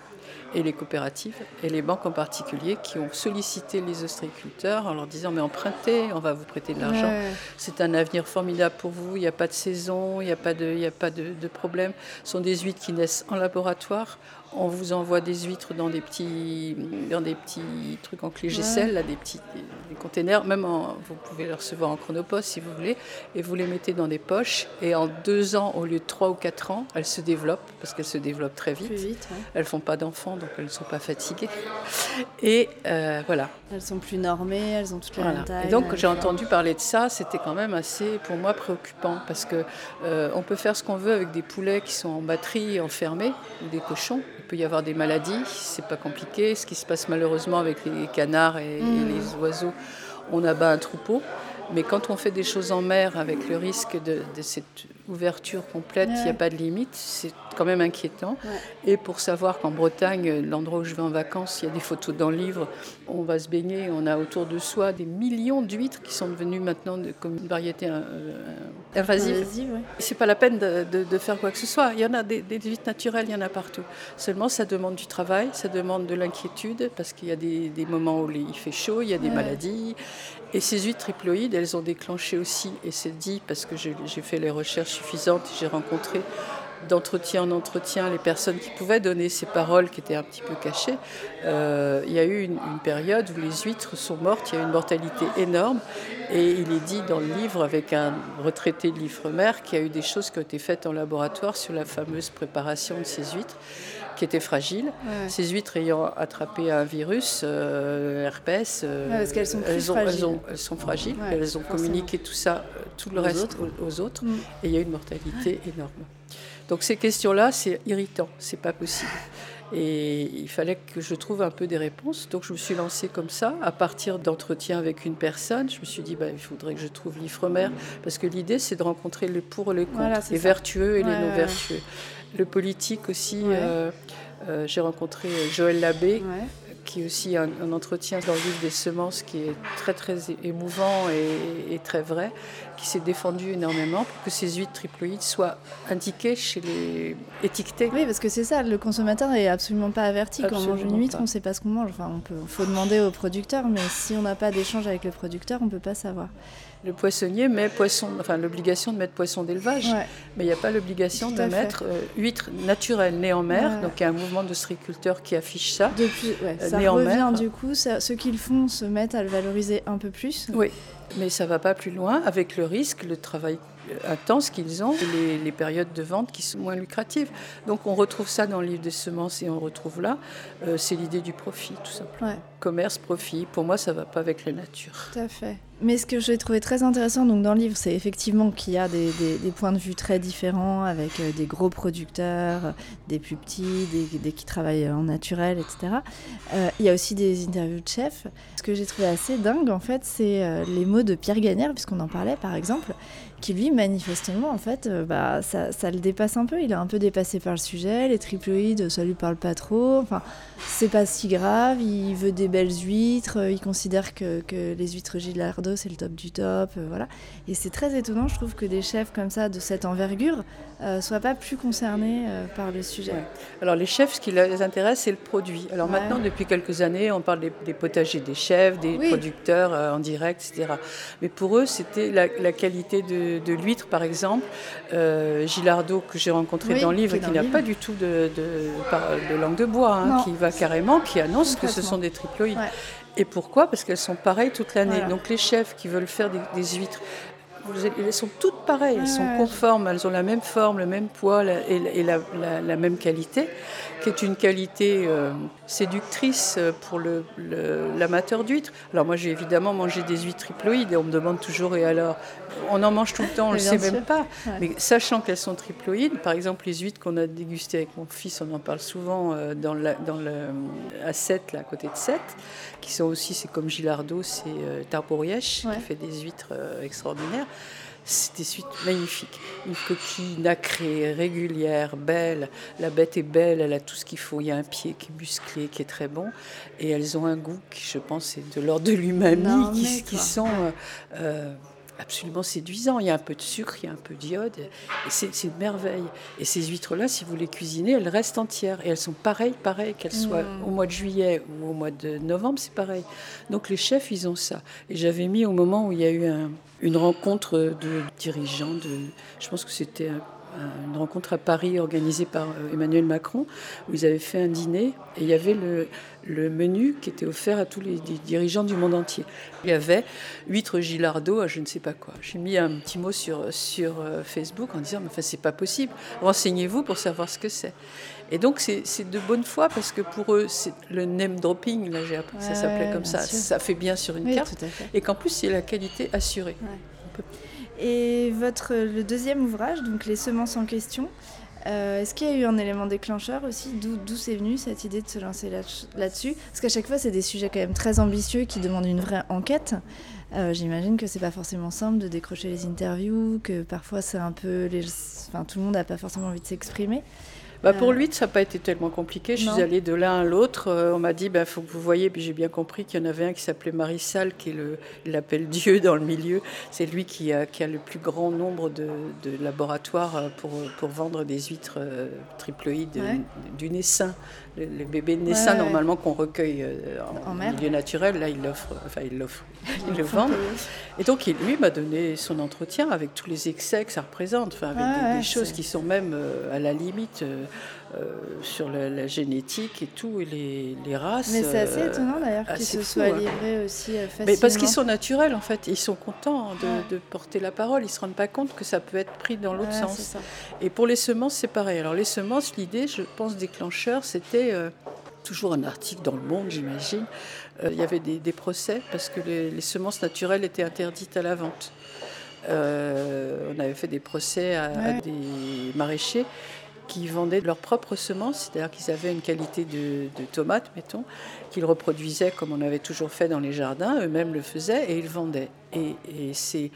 et les coopératives, et les banques en particulier, qui ont sollicité les ostréiculteurs en leur disant Mais empruntez, on va vous prêter de l'argent. C'est un avenir formidable pour vous, il n'y a pas de saison, il n'y a pas, de, il a pas de, de problème. Ce sont des huîtres qui naissent en laboratoire on vous envoie des huîtres dans des petits, dans des petits trucs en clé là, des petits des containers. Même vous pouvez les recevoir en chronopost si vous voulez, et vous les mettez dans des poches. Et en deux ans, au lieu de trois ou quatre ans, elles se développent parce qu'elles se développent très vite. vite Elles font pas d'enfants, donc elles ne sont pas fatiguées. Et euh, voilà. Elles sont plus normées, elles ont toutes les voilà. Et donc j'ai entendu parler de ça, c'était quand même assez, pour moi, préoccupant parce que euh, on peut faire ce qu'on veut avec des poulets qui sont en batterie enfermés ou des cochons peut y avoir des maladies, c'est pas compliqué. Ce qui se passe malheureusement avec les canards et, mmh. les oiseaux, on abat un troupeau. Mais quand on fait des choses en mer avec le risque de, cette ouverture complète, il n'y a pas de limite, c'est quand même inquiétant. Et pour savoir qu'en Bretagne, l'endroit où je vais en vacances, il y a des photos dans le livre, on va se baigner, on a autour de soi des millions d'huîtres qui sont devenues maintenant de, comme une variété euh, invasive. C'est pas la peine de, faire quoi que ce soit. Il y en a des, des, huîtres naturelles, il y en a partout. Seulement, ça demande du travail, ça demande de l'inquiétude, parce qu'il y a des, moments où il fait chaud, il y a des maladies. Et ces huîtres triploïdes, elles ont déclenché aussi, et c'est dit parce que j'ai fait les recherches suffisantes, j'ai rencontré d'entretien en entretien les personnes qui pouvaient donner ces paroles qui étaient un petit peu cachées. Euh, il y a eu une, période où les huîtres sont mortes, il y a eu une mortalité énorme, et il est dit dans le livre, avec un retraité de l'Ifremer, qu'il y a eu des choses qui ont été faites en laboratoire sur la fameuse préparation de ces huîtres qui étaient fragiles. Ces huîtres ayant attrapé un virus, euh, herpès, euh, parce qu'elles sont, elles, sont fragiles, elles ont communiqué tout ça, euh, tout le reste aux, autres, mm. et il y a eu une mortalité énorme. Donc ces questions-là, c'est irritant, c'est pas possible. Et il fallait que je trouve un peu des réponses. Donc je me suis lancée comme ça, à partir d'entretiens avec une personne. Je me suis dit, bah, il faudrait que je trouve l'IFREMER, parce que l'idée, c'est de rencontrer le pour et le contre, les vertueux et les non vertueux. Le politique aussi, euh, euh, j'ai rencontré Joël Labbé, qui est aussi un, entretien dans le livre des semences qui est très très émouvant et, très vrai, qui s'est défendu énormément pour que ces huîtres triploïdes soient indiquées chez les étiquetés. Oui, parce que c'est ça, le consommateur n'est absolument pas averti. Quand on mange une huître, on ne sait pas ce qu'on mange. Enfin, on faut demander au producteur, mais si on n'a pas d'échange avec le producteur, on ne peut pas savoir le poissonnier met poisson, enfin l'obligation de mettre poisson d'élevage, mais il n'y a pas l'obligation de mettre euh, huître naturelle née en mer. Donc il y a un mouvement de striculteurs qui affiche ça. Depuis, euh, ça revient du coup, ceux qui le font se mettent à le valoriser un peu plus. Oui, mais ça va pas plus loin avec le risque, le travail intense qu'ils ont, les, les, périodes de vente qui sont moins lucratives. Donc on retrouve ça dans le livre des semences et on retrouve là, euh, c'est l'idée du profit tout simplement. Commerce, profit, pour moi ça va pas avec la nature. Tout à fait. Mais ce que j'ai trouvé très intéressant donc, dans le livre, c'est effectivement qu'il y a des, des, points de vue très différents avec euh, des gros producteurs, des plus petits, des, des qui travaillent en naturel, etc. Euh, il y a aussi des interviews de chefs. Ce que j'ai trouvé assez dingue, en fait, c'est les mots de Pierre Gagnère, puisqu'on en parlait par exemple, qui lui, manifestement, en fait, euh, bah, ça, ça, le dépasse un peu. Il est un peu dépassé par le sujet. Les triploïdes, ça lui parle pas trop. Enfin, c'est pas si grave. Il veut des belles huîtres. Il considère que, que les huîtres Gilardo, c'est le top du top. Euh, voilà. Et c'est très étonnant, je trouve, que des chefs comme ça, de cette envergure, euh, soient pas plus concernés par le sujet. Alors, les chefs, ce qui les intéresse, c'est le produit. Alors, maintenant, depuis quelques années, on parle des, potagers des chefs, des producteurs en direct, etc. Mais pour eux, c'était la, la qualité de de, l'huître, par exemple. Euh, Gilardo, que j'ai rencontré dans le livre, qui n'a pas du tout de, de, langue de bois, hein, qui va carrément, qui annonce que ce sont des triploïdes. Et pourquoi? Parce qu'elles sont pareilles toute l'année. Donc les chefs qui veulent faire des, huîtres elles sont toutes pareilles, elles sont conformes, elles ont la même forme, le même poids et, la, même qualité, qui est une qualité euh, séductrice pour l'amateur d'huîtres. Alors moi j'ai évidemment mangé des huîtres triploïdes et on me demande toujours et alors on en mange tout le temps, on ne le sait même pas. Mais sachant qu'elles sont triploïdes, par exemple les huîtres qu'on a dégustées avec mon fils, on en parle souvent euh, dans, dans le, à 7, là, à côté de 7, qui sont aussi, c'est comme Gilardo, c'est euh, qui fait des huîtres euh, extraordinaires. C'est des huîtres magnifiques. Une coquille nacrée, régulière, belle. La bête est belle, elle a tout ce qu'il faut. Il y a un pied qui est musclé, qui est très bon. Et elles ont un goût qui, je pense, est de l'ordre de l'umami, qui, qui, sont euh, absolument séduisant. Il y a un peu de sucre, il y a un peu d'iode, et c'est une merveille. Et ces huîtres-là, si vous les cuisinez, elles restent entières, et elles sont pareilles, pareilles, qu'elles soient mm. au mois de juillet ou au mois de novembre, c'est pareil. Donc les chefs, ils ont ça. Et j'avais mis au moment où il y a eu une rencontre de dirigeants, de, je pense que c'était une rencontre à Paris organisée par euh, Emmanuel Macron, où ils avaient fait un dîner et il y avait le, le menu qui était offert à tous les dirigeants du monde entier. Il y avait huîtres Gilardo à je ne sais pas quoi. J'ai mis un petit mot sur, sur euh, Facebook en disant, mais enfin, c'est pas possible, renseignez-vous pour savoir ce que c'est. Et donc, c'est de bonne foi parce que pour eux, c'est le name dropping, là j'ai appris que ça s'appelait comme ça, ça fait bien sur une carte, et qu'en plus, c'est la qualité assurée. Et votre, le deuxième ouvrage, donc Les semences en question, euh, Est-ce qu'il y a eu un élément déclencheur aussi D'où c'est venu cette idée de se lancer là-dessus? Parce qu'à chaque fois, c'est des sujets quand même très ambitieux qui demandent une vraie enquête. Euh, j'imagine que c'est pas forcément simple de décrocher les interviews, que parfois c'est un peu. Les... Enfin, tout le monde n'a pas forcément envie de s'exprimer. Bah pour lui, ça n'a pas été tellement compliqué. Je suis allée de l'un à l'autre. Euh, on m'a dit, il bah, faut que vous voyez, puis j'ai bien compris qu'il y en avait un qui s'appelait Marissal, qui est le, il l'appelle Dieu dans le milieu. C'est lui qui a, qui a, le plus grand nombre de, de laboratoires euh, pour, pour, vendre des huîtres euh, triploïdes du naissin. Les bébés de naissin, normalement, qu'on recueille en, milieu naturel, là, il l'offre, enfin, il l'offre, il le vend. Et donc, il, lui m'a donné son entretien avec tous les excès que ça représente, enfin, avec des, choses qui sont même à la limite. Euh, sur la, génétique et tout, et les, les races. Mais c'est assez euh, étonnant d'ailleurs qu'ils se soient hein. livrés aussi facilement. Mais parce qu'ils sont naturels en fait, ils sont contents de, porter la parole, ils ne se rendent pas compte que ça peut être pris dans l'autre sens. Et pour les semences, c'est pareil. Alors les semences, l'idée, je pense, déclencheur, c'était euh, toujours un article dans le monde, j'imagine. il y avait des, procès parce que les, semences naturelles étaient interdites à la vente. on avait fait des procès à, à des maraîchers qui vendaient leurs propres semences, c'est-à-dire qu'ils avaient une qualité de, tomates, mettons, qu'ils reproduisaient comme on avait toujours fait dans les jardins, eux-mêmes le faisaient et ils vendaient. Et, c'est,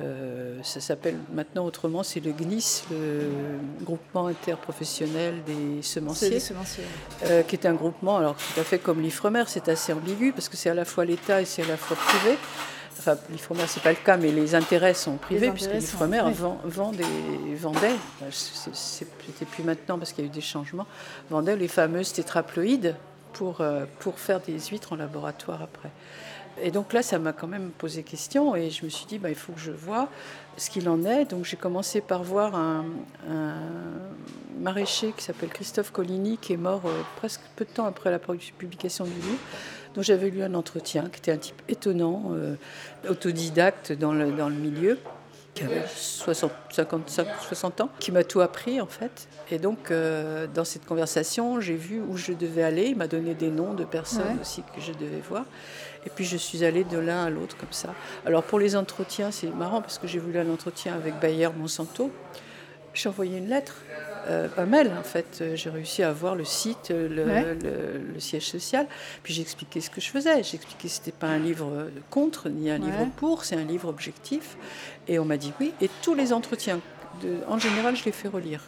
euh, ça s'appelle maintenant autrement, c'est le GNIS, le groupement interprofessionnel des semenciers, euh, qui est un groupement, alors tout à fait comme l'IFREMER, c'est assez ambigu parce que c'est à la fois l'État et c'est à la fois privé. Enfin, l'IFREMER, ce n'est pas le cas, mais les intérêts sont privés, puisque l'IFREMER vend, vend vendait, c'était plus maintenant parce qu'il y a eu des changements, vendait les fameuses tétraploïdes pour, euh, pour faire des huîtres en laboratoire après. Et donc là, ça m'a quand même posé question et je me suis dit, bah, il faut que je vois ce qu'il en est. Donc j'ai commencé par voir un, maraîcher qui s'appelle Christophe Coligny, qui est mort euh, presque peu de temps après la publication du livre dont j'avais lu un entretien, qui était un type étonnant, euh, autodidacte dans le, dans le milieu qui avait 60, 55, 60 ans, qui m'a tout appris en fait. Et donc, euh, dans cette conversation, j'ai vu où je devais aller. Il m'a donné des noms de personnes aussi que je devais voir. Et puis, je suis allée de l'un à l'autre comme ça. Alors, pour les entretiens, c'est marrant parce que j'ai voulu un entretien avec Bayer Monsanto. J'ai envoyé une lettre euh, pas mal en fait. J'ai réussi à avoir le site, le, siège social. Puis j'ai expliqué ce que je faisais. J'ai expliqué que ce n'était pas un livre contre ni un livre pour, c'est un livre objectif. Et on m'a dit oui. Et tous les entretiens, de, en général, je les fais relire.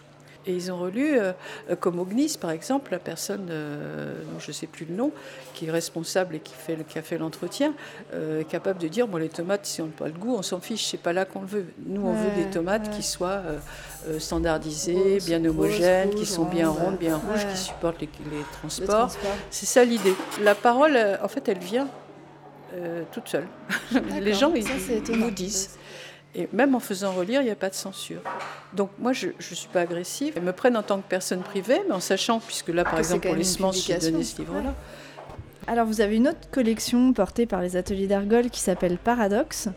Et ils ont relu, euh, comme Ognis par exemple, la personne, euh, dont je ne sais plus le nom, qui est responsable et qui, fait, qui a fait l'entretien, euh, est capable de dire bon, les tomates, si on n'a pas le goût, on s'en fiche, c'est pas là qu'on le veut. Nous, on veut des tomates qui soient standardisées, bien homogènes, qui sont bien rondes, bien rouges, qui supportent les, transports. C'est ça l'idée. La parole, en fait, elle vient toute seule. les gens, ils, ils nous disent. Et même en faisant relire, il n'y a pas de censure. Donc moi, je ne suis pas agressive. Ils me prennent en tant que personne privée, mais en sachant, puisque là, par exemple, pour les semences, j'ai donné ce livre-là. Alors, vous avez une autre collection portée par les ateliers d'Argol qui s'appelle Paradoxe.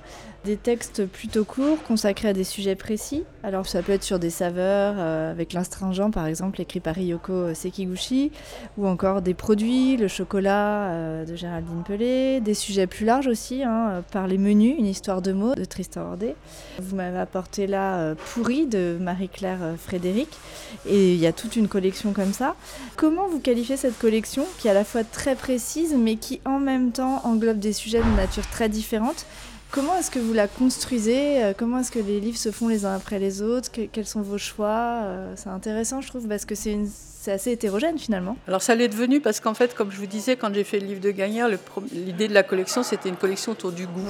Des textes plutôt courts, consacrés à des sujets précis. Alors ça peut être sur des saveurs, euh, avec l'astringent par exemple, écrit par Ryoko Sekiguchi, ou encore des produits, le chocolat euh, de Géraldine Pelé, des sujets plus larges aussi, hein, par les menus, une histoire de mots de Tristan Ordet. Vous m'avez apporté là euh, Pourri de Marie-Claire Frédéric, et il y a toute une collection comme ça. Comment vous qualifiez cette collection qui est à la fois très précise, mais qui en même temps englobe des sujets de nature très différente Comment est-ce que vous la construisez euh, Comment est-ce que les livres se font les uns après les autres Quels sont vos choix euh, C'est intéressant, je trouve, parce que c'est une c'est assez hétérogène finalement. Alors ça l'est devenu parce qu'en fait, comme je vous disais, quand j'ai fait le livre de Gagnère, l'idée de la collection, c'était une collection autour du goût.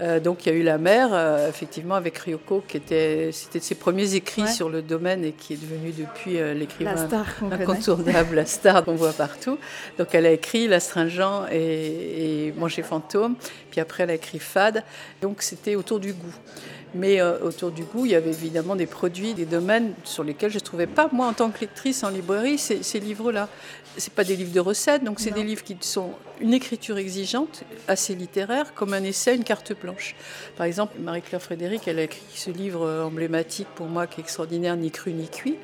Euh, donc il y a eu La Mer, euh, effectivement, avec Ryoko, qui était, c'était ses premiers écrits sur le domaine et qui est devenu depuis euh, l'écrivain incontournable, la star qu'on voit partout. Donc elle a écrit L'Astringent et, et Manger fantôme, puis après elle a écrit Fade. Donc c'était autour du goût. Mais euh, autour du goût, il y avait évidemment des produits, des domaines sur lesquels je ne trouvais pas, moi en tant que lectrice en librairie, ces, ces livres-là. Ce pas des livres de recettes, donc c'est des livres qui sont une écriture exigeante, assez littéraire, comme un essai, une carte blanche. Par exemple, Marie-Claire Frédéric, elle a écrit ce livre emblématique pour moi qui est extraordinaire, Ni cru ni cuit.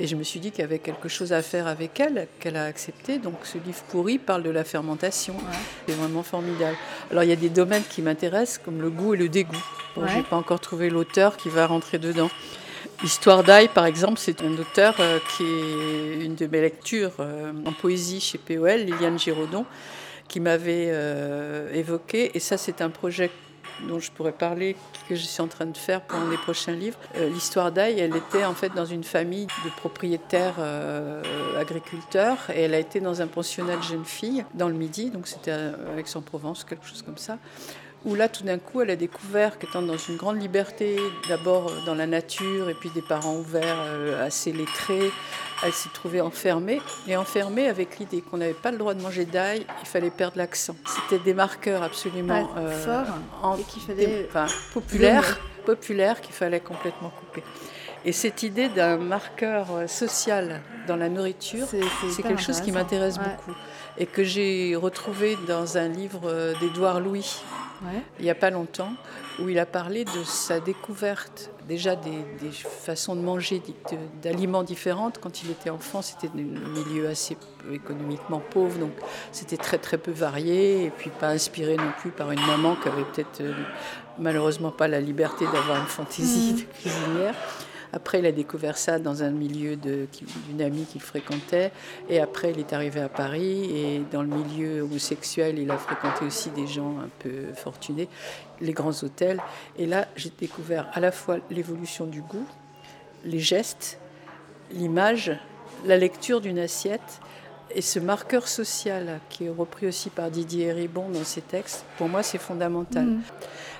Et je me suis dit qu'il y avait quelque chose à faire avec elle, qu'elle a accepté. Donc ce livre pourri parle de la fermentation. C'est vraiment formidable. Alors il y a des domaines qui m'intéressent, comme le goût et le dégoût. Bon, Je n'ai pas encore trouvé l'auteur qui va rentrer dedans. Histoire d'ail, par exemple, c'est un auteur euh, qui est une de mes lectures euh, en poésie chez POL, Liliane Giraudon, qui m'avait euh, évoqué. Et ça, c'est un projet dont je pourrais parler, que je suis en train de faire pour les prochains livres. Euh, l'histoire d'Aïe, elle était en fait dans une famille de propriétaires euh, agriculteurs et elle a été dans un pensionnat de jeunes filles dans le Midi, donc c'était avec son Provence, quelque chose comme ça où là, tout d'un coup, elle a découvert qu'étant dans une grande liberté, d'abord dans la nature, et puis des parents ouverts, assez lettrés, elle s'est trouvée enfermée, et enfermée avec l'idée qu'on n'avait pas le droit de manger d'ail, il fallait perdre l'accent. C'était des marqueurs absolument euh, forts en, et qu'il fallait enfin, populaires, populaires qu'il fallait complètement couper. Et cette idée d'un marqueur euh, social dans la nourriture, c'est quelque chose qui m'intéresse beaucoup et que j'ai retrouvé dans un livre euh, d'Édouard Louis, il n'y a pas longtemps, où il a parlé de sa découverte déjà des, façons de manger d'aliments différentes. Quand il était enfant, c'était un milieu assez économiquement pauvre, donc c'était très très peu varié, et puis pas inspiré non plus par une maman qui avait peut-être euh, malheureusement pas la liberté d'avoir une fantaisie mmh. de cuisinière. Après, il a découvert ça dans un milieu d'une amie qu'il fréquentait. Et après, il est arrivé à Paris. Et dans le milieu homosexuel, il a fréquenté aussi des gens un peu fortunés, les grands hôtels. Et là, j'ai découvert à la fois l'évolution du goût, les gestes, l'image, la lecture d'une assiette. Et ce marqueur social qui est repris aussi par Didier Ribon dans ses textes, pour moi, c'est fondamental. Mmh.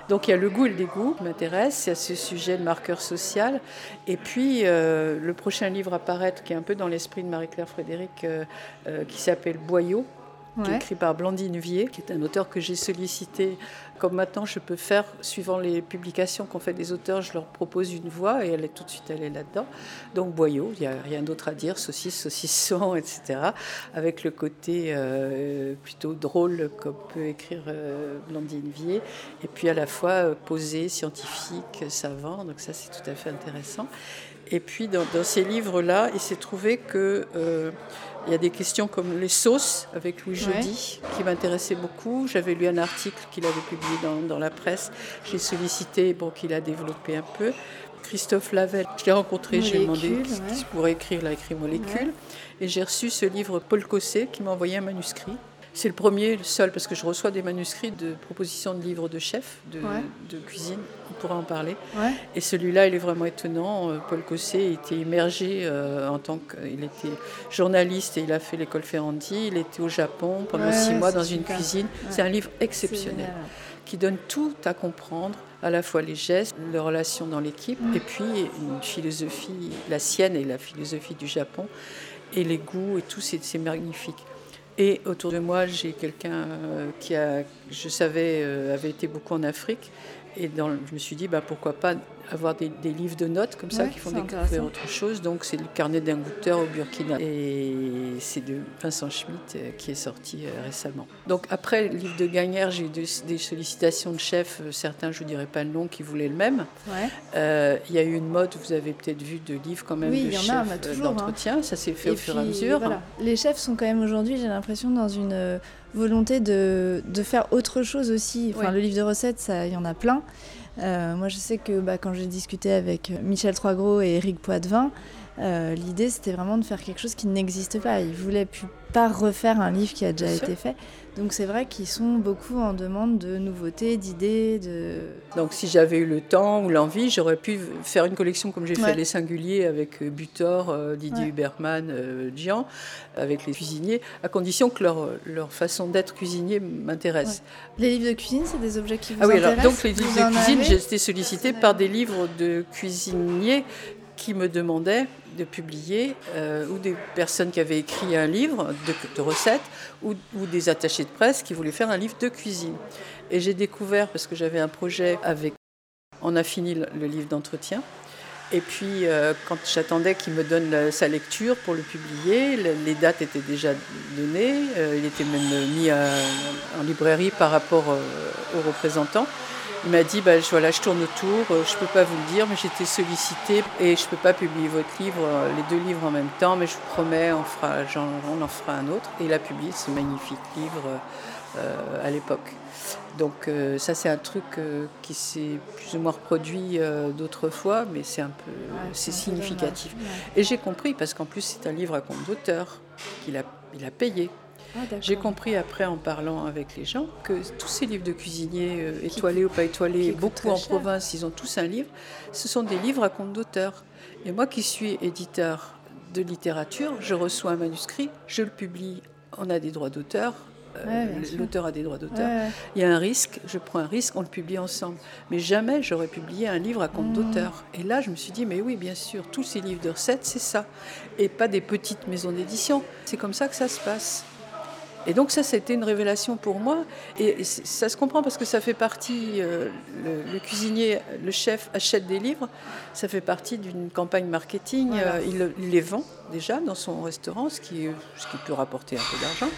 Donc il y a le goût et le dégoût qui m'intéressent, il y a ce sujet de marqueur social. Et puis euh, le prochain livre à paraître, qui est un peu dans l'esprit de Marie-Claire Frédéric, euh, euh, qui s'appelle Boyau, qui est écrit par Blandine Vier, qui est un auteur que j'ai sollicité. Comme maintenant, je peux faire, suivant les publications qu'ont fait des auteurs, je leur propose une voix et elle est tout de suite allée là-dedans. Donc Boyau, il n'y a rien d'autre à dire, saucisse, saucisson, etc. Avec le côté euh, plutôt drôle comme peut écrire euh, Blandine Vier, et puis à la fois euh, posé, scientifique, savant. Donc ça, c'est tout à fait intéressant. Et puis dans, ces livres-là, il s'est trouvé que il y a des questions comme les sauces avec Louis Jody qui m'intéressaient beaucoup. J'avais lu un article qu'il avait publié dans, la presse. J'ai sollicité pour qu'il a développé un peu. Christophe Lavelle, je l'ai rencontré, j'ai demandé ce pourrait écrire, il a écrit Molécule. Et j'ai reçu ce livre Paul Cosset qui m'a envoyé un manuscrit c'est le premier, le seul, parce que je reçois des manuscrits de propositions de livres de chef, de, cuisine, on pourra en parler. Et celui-là, il est vraiment étonnant. Euh, Paul Cosset était immergé euh, en tant qu'il était journaliste et il a fait l'école Ferrandi. Il était au Japon pendant six mois dans une cuisine. C'est un livre exceptionnel qui donne tout à comprendre, à la fois les gestes, les relations dans l'équipe, et puis une philosophie, la sienne et la philosophie du Japon, et les goûts et tout, c'est magnifique. Et autour de moi, j'ai quelqu'un euh, qui, a, je savais, euh, avait été beaucoup en Afrique. Et je me suis dit, bah, pourquoi pas avoir des, livres de notes comme ça qui font découvrir autre chose. Donc c'est le carnet d'un goûteur au Burkina. Et c'est de Vincent Schmitt euh, qui est sorti euh, récemment. Donc après le livre de Gagnère, j'ai eu des, sollicitations de chefs, euh, certains je ne vous dirai pas le nom, qui voulaient le même. Il y a eu une mode, vous avez peut-être vu, de livres quand même de chefs hein. d'entretien. Ça s'est fait au fur et à mesure. Les chefs sont quand même aujourd'hui, j'ai l'impression, dans une volonté de, de, faire autre chose aussi. Enfin, Le livre de recettes, il y en a plein. Euh, moi, je sais que bah, quand j'ai discuté avec Michel Troisgros et Eric Poitvin, euh, l'idée c'était vraiment de faire quelque chose qui n'existe pas. Pas refaire un livre qui a déjà été fait. Donc c'est vrai qu'ils sont beaucoup en demande de nouveautés, d'idées. De... Donc si j'avais eu le temps ou l'envie, j'aurais pu faire une collection comme j'ai fait Les Singuliers avec euh, Butor, euh, Didier Huberman, euh, Gian, avec les cuisiniers, à condition que leur, leur façon d'être cuisinier m'intéresse. Les livres de cuisine, c'est des objets qui vous ah oui, intéressent alors, Donc les livres de cuisine, j'ai été sollicitée par des livres de cuisiniers qui me demandaient de publier, euh, ou des personnes qui avaient écrit un livre de, recettes, ou, des attachés de presse qui voulaient faire un livre de cuisine. Et j'ai découvert, parce que j'avais un projet avec... On a fini le, livre d'entretien. Et puis, euh, quand j'attendais qu'il me donne sa lecture pour le publier, les dates étaient déjà données. Euh, il était même mis en librairie par rapport aux représentants. Il m'a dit bah, voilà, je tourne autour, euh, je ne peux pas vous le dire, mais j'étais sollicité et je ne peux pas publier votre livre, euh, les deux livres en même temps, mais je vous promets, on, fera, on en fera un autre. Et il a publié ce magnifique livre euh, à l'époque. Donc ça c'est un truc qui s'est plus ou moins reproduit d'autres fois, mais c'est un peu c'est significatif. Et j'ai compris parce qu'en plus c'est un livre à compte d'auteur qu'il a, il a payé. Ah, J'ai compris après en parlant avec les gens que tous ces livres de cuisiniers, euh, étoilés ou pas étoilés, beaucoup en province, ils ont tous un livre, ce sont des livres à compte d'auteur. Et moi qui suis éditeur de littérature, je reçois un manuscrit, je le publie, on a des droits d'auteur, euh, l'auteur a des droits d'auteur. Il y a un risque, je prends un risque, on le publie ensemble. Mais jamais j'aurais publié un livre à compte mmh. d'auteur. Et là, je me suis dit, mais oui, bien sûr, tous ces livres de recettes, c'est ça. Et pas des petites maisons d'édition. C'est comme ça que ça se passe. Et donc ça, c'était une révélation pour moi. Et ça se comprend parce que ça fait partie, euh, le, cuisinier, le chef achète des livres, ça fait partie d'une campagne marketing. Euh, il, les vend déjà dans son restaurant, ce qui, ce qui peut rapporter un peu d'argent.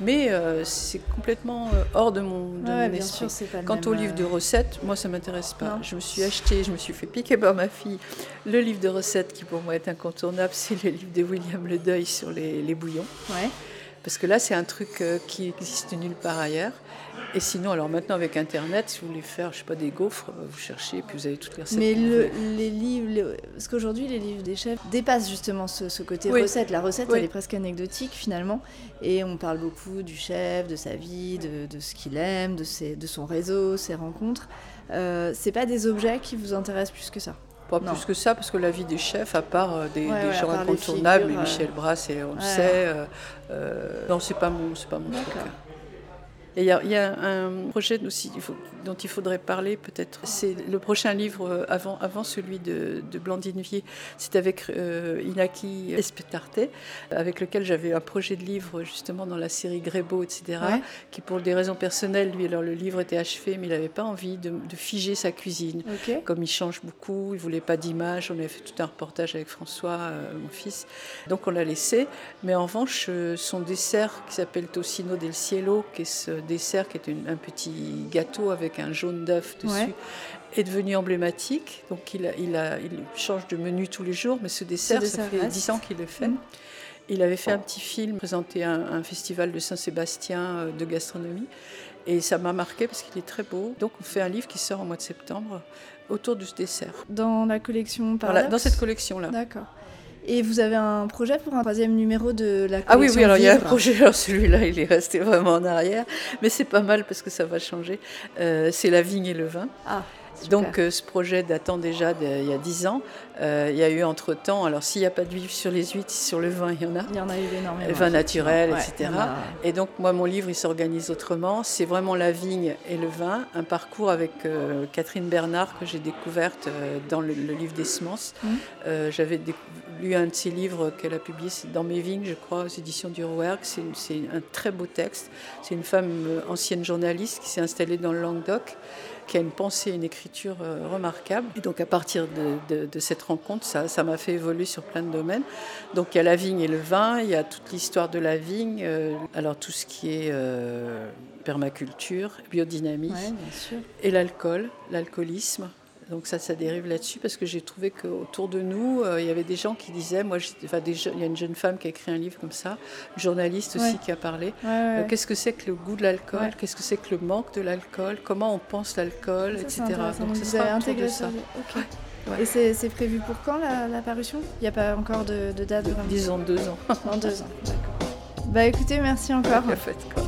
Mais euh, c'est complètement hors de mon, de esprit. Quant au livre de recettes, moi, ça ne m'intéresse pas. Je me suis acheté, je me suis fait piquer par ma fille le livre de recettes qui pour moi est incontournable, c'est le livre de William Le Deuil sur les, les bouillons. Ouais. Parce que là, c'est un truc euh, qui existe nulle part ailleurs. Et sinon, alors maintenant avec Internet, si vous voulez faire, je sais pas, des gaufres, bah, vous cherchez et puis vous avez toutes les recettes. Mais les livres, parce qu'aujourd'hui, les livres des chefs dépassent justement ce, côté recette. La recette, elle est presque anecdotique finalement. Et on parle beaucoup du chef, de sa vie, de, ce qu'il aime, de, ses, de son réseau, ses rencontres. Euh, c'est pas des objets qui vous intéressent plus que ça pas plus que ça, parce que la vie des chefs, à part euh, des, gens incontournables, Michel Brass, et on le sait, euh, euh, non, c'est pas mon, c'est pas mon truc. Et il y, a un projet aussi dont il faudrait parler peut-être. C'est le prochain livre euh, avant, avant celui de, Blandine Vier. C'est avec euh, Inaki Espetarte, avec lequel j'avais un projet de livre justement dans la série Grébeau, etc. Qui pour des raisons personnelles, lui, alors le livre était achevé, mais il n'avait pas envie de, figer sa cuisine. Comme il change beaucoup, il voulait pas d'image. On avait fait tout un reportage avec François, euh, mon fils. Donc on l'a laissé. Mais en revanche, son dessert qui s'appelle Tocino del Cielo, qui est ce dessert qui est un petit gâteau avec un jaune d'œuf dessus. est devenu emblématique. Donc il, a, il, a, il, change de menu tous les jours, mais ce dessert, ça fait 10 ans qu'il le fait. Mm. Il avait fait un petit film, présenté un, un festival de Saint-Sébastien euh, de gastronomie. Et ça m'a marqué parce qu'il est très beau. Donc on fait un livre qui sort au mois de septembre autour de ce dessert. Dans la collection par Dans cette collection-là. D'accord. Et vous avez un projet pour un troisième numéro de la collection Ah oui, oui, alors il y a un projet, alors celui-là, il est resté vraiment en arrière, mais c'est pas mal parce que ça va changer. Euh, c'est la vigne et le vin. Ah. Donc euh, ce projet datant déjà d'il y a 10 ans. Euh, il y a eu entre-temps, alors s'il n'y a pas de vivre sur les huîtres, sur le vin, il y en a. Il y en a eu énormément. Le vin naturel, etc. Et donc moi, mon livre, il s'organise autrement. C'est vraiment la vigne et le vin, un parcours avec Catherine Bernard que j'ai découverte dans le, livre des semences. Mmh. J'avais lu un de ses livres qu'elle a publié, c'est Dans mes vignes, je crois, aux éditions du Rouergue. C'est un très beau texte. C'est une femme ancienne journaliste qui s'est installée dans le Languedoc qui a une pensée, une écriture euh, remarquable. Et donc à partir de, cette rencontre, ça, m'a fait évoluer sur plein de domaines. Donc il y a la vigne et le vin, il y a toute l'histoire de la vigne, euh, alors tout ce qui est permaculture, biodynamie, et l'alcool, l'alcoolisme. Donc ça, ça dérive là-dessus parce que j'ai trouvé qu'autour de nous, euh, il y avait des gens qui disaient, moi, enfin, il y a une jeune femme qui a écrit un livre comme ça, une journaliste aussi qui a parlé. Euh, qu'est-ce que c'est que le goût de l'alcool Qu'est-ce que c'est que le manque de l'alcool Comment on pense l'alcool, etc. Donc ça sera intégré ça. Et c'est prévu pour quand la, parution? Il n'y a pas encore de, date Disons deux ans. Dans deux ans, d'accord. Bah écoutez, merci encore. fait, quoi.